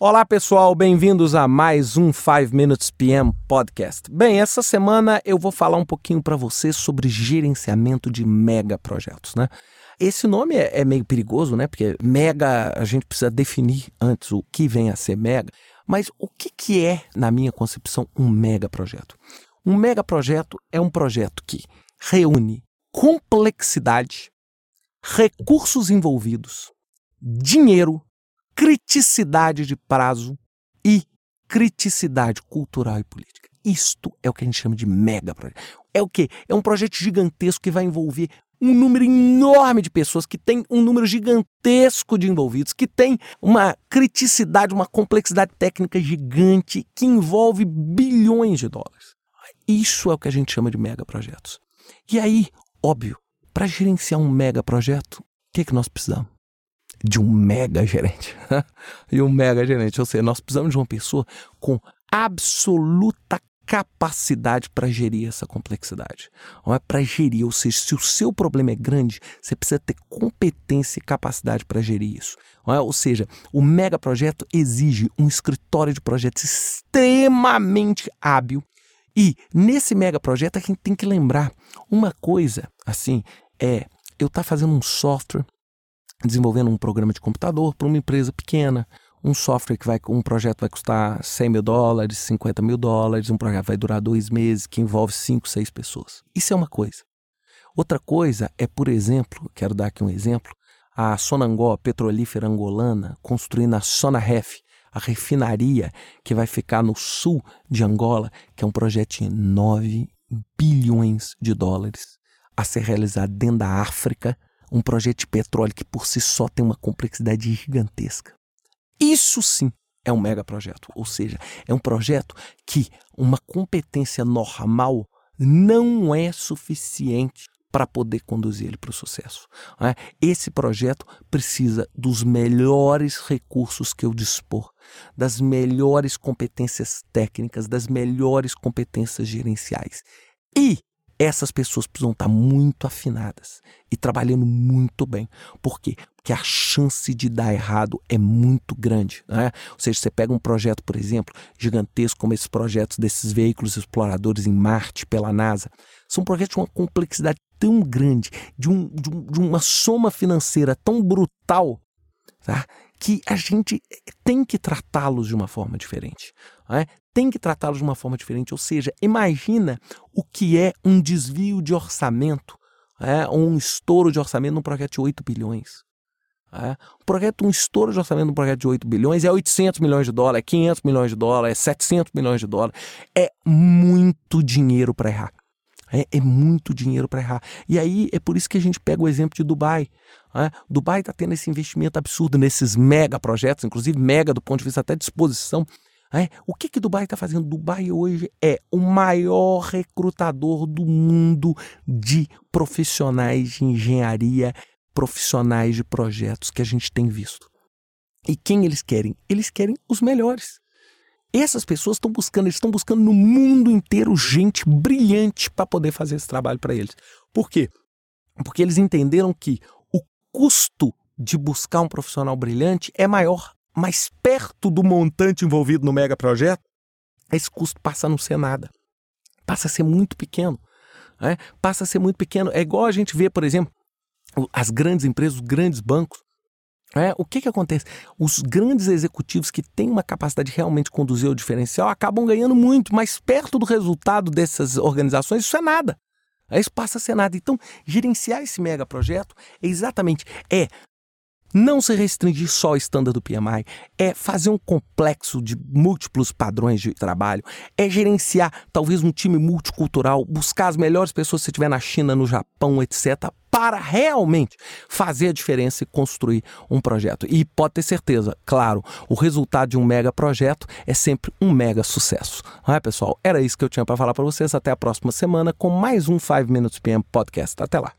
Olá pessoal, bem-vindos a mais um 5 Minutes PM Podcast. Bem, essa semana eu vou falar um pouquinho para você sobre gerenciamento de mega projetos, né? Esse nome é, é, meio perigoso, né? Porque mega a gente precisa definir antes o que vem a ser mega. Mas o que, que é, na minha concepção, um mega projeto? Um mega projeto é um projeto que reúne complexidade, recursos envolvidos, dinheiro criticidade de prazo e criticidade cultural e política. Isto é o que a gente chama de mega projeto. É o quê? É um projeto gigantesco que vai envolver um número enorme de pessoas, que tem um número gigantesco de envolvidos, que tem uma criticidade, uma complexidade técnica gigante, que envolve bilhões de dólares. Isso é o que a gente chama de mega projetos. E aí, óbvio, para gerenciar um mega projeto, o que, é que nós precisamos? De um mega gerente. e um mega gerente, ou seja, nós precisamos de uma pessoa com absoluta capacidade para gerir essa complexidade. Não é para gerir, ou seja, se o seu problema é grande, você precisa ter competência e capacidade para gerir isso. Não é? Ou seja, o mega projeto exige um escritório de projetos extremamente hábil. E nesse mega projeto a gente tem que lembrar uma coisa, assim, é eu estar tá fazendo um software desenvolvendo um programa de computador para uma empresa pequena, um software que vai, um projeto vai custar 100 mil dólares, 50 mil dólares, um projeto vai durar dois meses, que envolve cinco, seis pessoas. Isso é uma coisa. Outra coisa é, por exemplo, quero dar aqui um exemplo, a Sonangó, petrolífera angolana, construindo a Sonaref, a refinaria que vai ficar no sul de Angola, que é um projeto de 9 bilhões de dólares a ser realizado dentro da África, um projeto de petróleo que por si só tem uma complexidade gigantesca. Isso sim é um mega projeto, ou seja, é um projeto que uma competência normal não é suficiente para poder conduzir ele para o sucesso. É? Esse projeto precisa dos melhores recursos que eu dispor, das melhores competências técnicas, das melhores competências gerenciais. E essas pessoas precisam estar muito afinadas e trabalhando muito bem. Por quê? Porque a chance de dar errado é muito grande. Né? Ou seja, você pega um projeto, por exemplo, gigantesco, como esses projetos desses veículos exploradores em Marte pela NASA. São projetos de uma complexidade tão grande, de, um, de, um, de uma soma financeira tão brutal, tá? que a gente tem que tratá-los de uma forma diferente. Né? Tem que tratá-los de uma forma diferente. Ou seja, imagina o que é um desvio de orçamento, é, um estouro de orçamento num projeto de 8 bilhões. É. Um, projeto, um estouro de orçamento num projeto de 8 bilhões é 800 milhões de dólares, é 500 milhões de dólares, é 700 milhões de dólares. É muito dinheiro para errar. É, é, muito dinheiro para errar. E aí é por isso que a gente pega o exemplo de Dubai. É? Dubai está tendo esse investimento absurdo nesses mega projetos, inclusive mega do ponto de vista até de exposição é? O que, que Dubai está fazendo? Dubai hoje é o maior recrutador do mundo de profissionais de engenharia, profissionais de projetos que a gente tem visto. E quem eles querem? Eles querem os melhores. Essas pessoas estão buscando, eles estão buscando no mundo inteiro gente brilhante para poder fazer esse trabalho para eles. Por quê? Porque eles entenderam que o custo de buscar um profissional brilhante é maior mais perto do montante envolvido no mega projeto, esse custo passa a não ser nada. Passa a ser muito pequeno. Né? Passa a ser muito pequeno. É igual a gente vê, por exemplo, as grandes empresas, os grandes bancos. É, o que, que acontece? Os grandes executivos que têm uma capacidade de realmente conduzir o diferencial acabam ganhando muito, mas perto do resultado dessas organizações, isso é nada. Isso passa a ser nada. Então, gerenciar esse mega projeto é exatamente é não se restringir só ao estándar do PMI, é fazer um complexo de múltiplos padrões de trabalho, é gerenciar talvez um time multicultural, buscar as melhores pessoas se estiver na China, no Japão, etc., para realmente fazer a diferença e construir um projeto. E pode ter certeza, claro, o resultado de um mega projeto é sempre um mega sucesso. Não é, pessoal? Era isso que eu tinha para falar para vocês. Até a próxima semana com mais um 5 Minutes PM Podcast. Até lá.